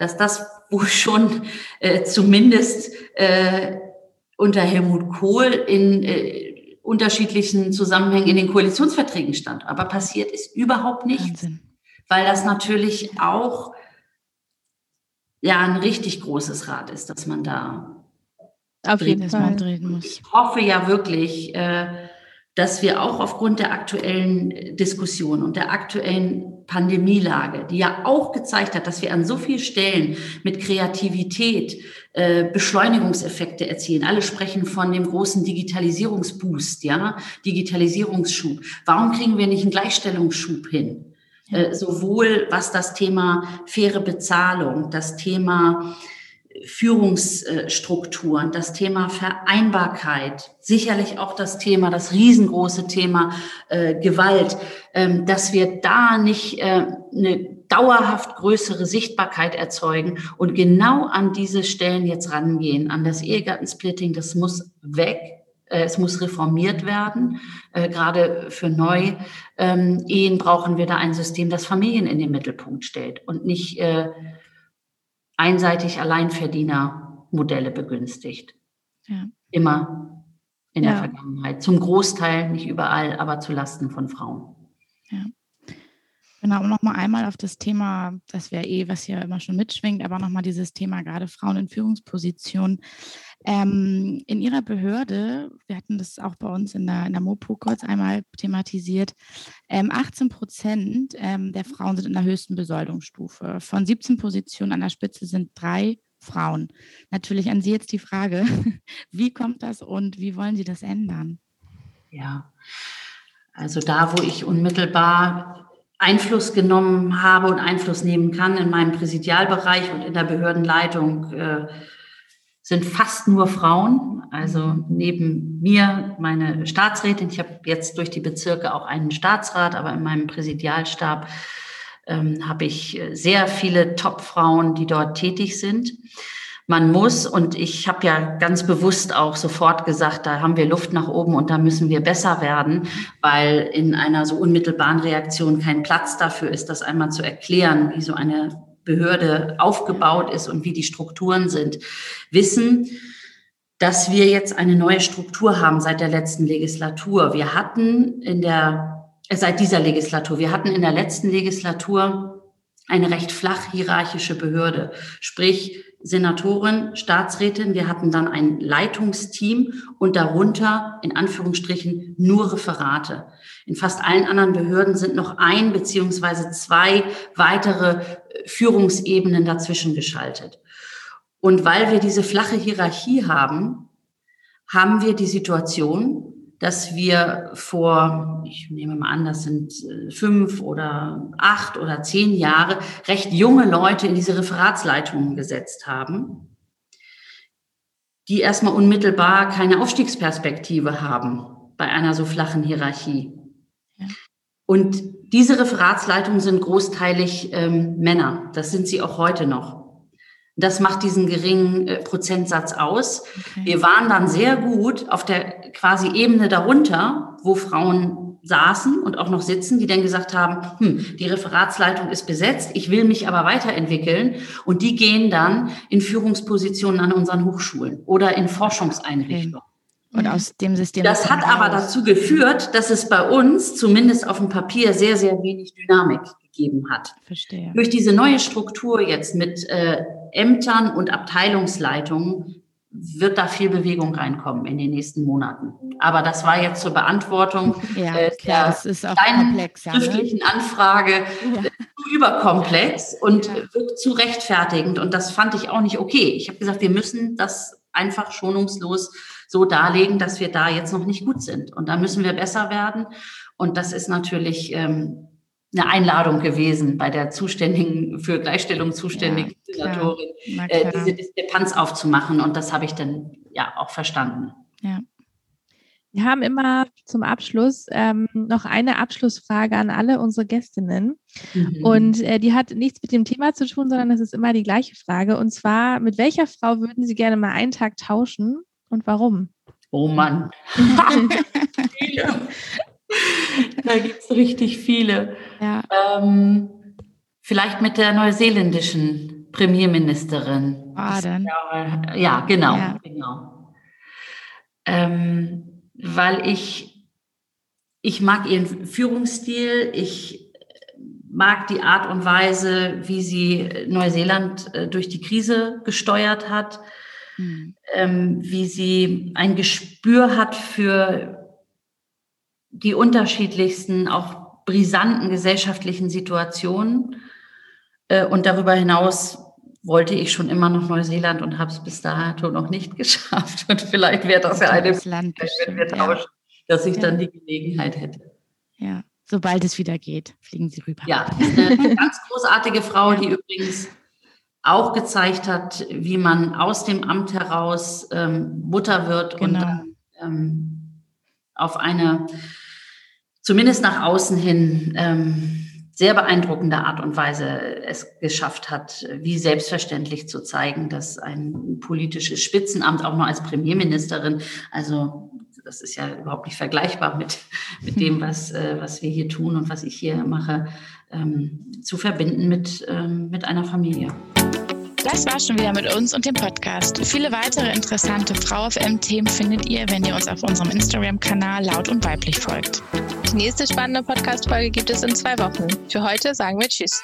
Speaker 3: dass das wohl schon äh, zumindest äh, unter Helmut Kohl in äh, unterschiedlichen Zusammenhängen in den Koalitionsverträgen stand. Aber passiert ist überhaupt nichts, Wahnsinn. weil das natürlich auch ja ein richtig großes Rad ist, dass man da
Speaker 1: auf jeden Fall drehen muss.
Speaker 3: Ich hoffe ja wirklich, äh, dass wir auch aufgrund der aktuellen Diskussion und der aktuellen Pandemielage, die ja auch gezeigt hat, dass wir an so vielen Stellen mit Kreativität äh, Beschleunigungseffekte erzielen. Alle sprechen von dem großen Digitalisierungsboost, ja, Digitalisierungsschub. Warum kriegen wir nicht einen Gleichstellungsschub hin? Äh, sowohl was das Thema faire Bezahlung, das Thema Führungsstrukturen, das Thema Vereinbarkeit, sicherlich auch das Thema, das riesengroße Thema äh, Gewalt, ähm, dass wir da nicht äh, eine dauerhaft größere Sichtbarkeit erzeugen und genau an diese Stellen jetzt rangehen, an das Ehegattensplitting, das muss weg. Äh, es muss reformiert werden. Äh, gerade für Neu ähm, Ehen brauchen wir da ein System, das Familien in den Mittelpunkt stellt und nicht äh, einseitig Alleinverdiener Modelle begünstigt.
Speaker 2: Ja.
Speaker 3: Immer in
Speaker 1: Ja.
Speaker 3: der Vergangenheit. Zum Großteil, nicht überall, aber zu Lasten von Frauen.
Speaker 2: Genau, um nochmal einmal auf das Thema, das wäre eh, was hier immer schon mitschwingt, aber nochmal dieses Thema gerade Frauen in Führungspositionen. Ähm, in Ihrer Behörde, wir hatten das auch bei uns in der, in der Mopo kurz einmal thematisiert, ähm, 18 Prozent ähm, der Frauen sind in der höchsten Besoldungsstufe. Von 17 Positionen an der Spitze sind drei Frauen. Natürlich an Sie jetzt die Frage, wie kommt das und wie wollen Sie das ändern?
Speaker 3: Ja, also da, wo ich unmittelbar Einfluss genommen habe und Einfluss nehmen kann in meinem Präsidialbereich und in der Behördenleitung, äh, sind fast nur Frauen. Also neben mir meine Staatsrätin. Ich habe jetzt durch die Bezirke auch einen Staatsrat, aber in meinem Präsidialstab ähm, habe ich äh, sehr viele Top-Frauen, die dort tätig sind man muss, und ich habe ja ganz bewusst auch sofort gesagt, da haben wir Luft nach oben und da müssen wir besser werden, weil in einer so unmittelbaren Reaktion kein Platz dafür ist, das einmal zu erklären, wie so eine Behörde aufgebaut ist und wie die Strukturen sind, wissen, dass wir jetzt eine neue Struktur haben seit der letzten Legislatur. Wir hatten in der, äh, seit dieser Legislatur, wir hatten in der letzten Legislatur eine recht flach hierarchische Behörde, sprich Senatorin, Staatsrätin. Wir hatten dann ein Leitungsteam und darunter in Anführungsstrichen nur Referate. In fast allen anderen Behörden sind noch ein beziehungsweise zwei weitere Führungsebenen dazwischen geschaltet. Und weil wir diese flache Hierarchie haben, haben wir die Situation, dass wir vor, ich nehme mal an, das sind äh, fünf oder acht oder zehn Jahre, recht junge Leute in diese Referatsleitungen gesetzt haben, die erstmal unmittelbar keine Aufstiegsperspektive haben bei einer so flachen Hierarchie. Und diese Referatsleitungen sind großteilig ähm, Männer. Das sind sie auch heute noch. Das macht diesen geringen äh, Prozentsatz aus.
Speaker 2: Okay.
Speaker 3: Wir waren dann sehr gut auf der quasi Ebene darunter, wo Frauen saßen und auch noch sitzen, die dann gesagt haben, hm, die Referatsleitung ist besetzt, ich will mich aber weiterentwickeln. Und die gehen dann in Führungspositionen an unseren Hochschulen oder in Forschungseinrichtungen.
Speaker 2: Und aus dem System.
Speaker 3: Das hat aber dazu geführt, dass es bei uns zumindest auf dem Papier sehr, sehr wenig Dynamik gegeben hat.
Speaker 2: Verstehe.
Speaker 3: Durch diese neue Struktur jetzt mit äh, Ämtern und Abteilungsleitungen wird da viel Bewegung reinkommen in den nächsten Monaten. Aber das war jetzt zur Beantwortung
Speaker 2: Ja,
Speaker 3: äh,
Speaker 2: klar,
Speaker 3: der
Speaker 2: das ist auch
Speaker 3: kleinen
Speaker 2: komplexer. Ne?
Speaker 3: schriftlichen Anfrage
Speaker 2: Ja.
Speaker 3: äh, zu überkomplex und
Speaker 2: Ja.
Speaker 3: wirkt zu rechtfertigend. Und das fand ich auch nicht okay. Ich habe gesagt, wir müssen das einfach schonungslos so darlegen, dass wir da jetzt noch nicht gut sind. Und da müssen wir besser werden. Und das ist natürlich ähm, eine Einladung gewesen bei der zuständigen, für Gleichstellung zuständigen
Speaker 2: Ja.
Speaker 3: Senatorin,
Speaker 2: Na
Speaker 3: äh, diese Diskrepanz aufzumachen. Und das habe ich dann ja auch verstanden.
Speaker 2: ja.
Speaker 1: Wir haben immer zum Abschluss ähm, noch eine Abschlussfrage an alle unsere Gästinnen.
Speaker 3: Mhm.
Speaker 1: Und äh, die hat nichts mit dem Thema zu tun, sondern es ist immer die gleiche Frage. Und zwar, mit welcher Frau würden Sie gerne mal einen Tag tauschen und warum?
Speaker 3: Oh Mann. Da gibt es richtig viele.
Speaker 2: ja.
Speaker 3: Ähm, vielleicht mit der neuseeländischen Premierministerin.
Speaker 2: Baden.
Speaker 3: Ja, ja, genau.
Speaker 2: Ja.
Speaker 3: genau. Ähm, weil ich, ich mag ihren Führungsstil, ich mag die Art und Weise, wie sie Neuseeland äh, durch die Krise gesteuert hat
Speaker 2: Hm.
Speaker 3: ähm, wie sie ein Gespür hat für die unterschiedlichsten, auch brisanten gesellschaftlichen Situationen. Äh, und darüber hinaus wollte ich schon immer noch Neuseeland und habe es bis dato noch nicht geschafft. Und vielleicht wäre das ja eine
Speaker 2: Das
Speaker 3: Möglichkeit, wenn wir
Speaker 2: bestimmt, ja.
Speaker 3: tauschen, dass ich
Speaker 2: Ja.
Speaker 3: dann die Gelegenheit hätte.
Speaker 2: ja. Sobald es wieder geht, fliegen Sie rüber.
Speaker 3: Ja, ist eine ganz großartige Frau,
Speaker 2: Ja.
Speaker 3: die übrigens auch gezeigt hat, wie man aus dem Amt heraus ähm, Mutter wird und
Speaker 2: Genau.
Speaker 3: dann, ähm, auf eine, zumindest nach außen hin, ähm, sehr beeindruckende Art und Weise es geschafft hat, wie selbstverständlich zu zeigen, dass ein politisches Spitzenamt auch noch als Premierministerin, also das ist ja überhaupt nicht vergleichbar mit, mit dem, was, äh, was wir hier tun und was ich hier mache, ähm, zu verbinden mit, ähm, mit einer Familie.
Speaker 2: Das war schon wieder mit uns und dem Podcast. Viele weitere interessante Frau FM-Themen findet ihr, wenn ihr uns auf unserem Instagram-Kanal laut und weiblich folgt. Die nächste spannende Podcast-Folge gibt es in zwei Wochen. Für heute sagen wir Tschüss.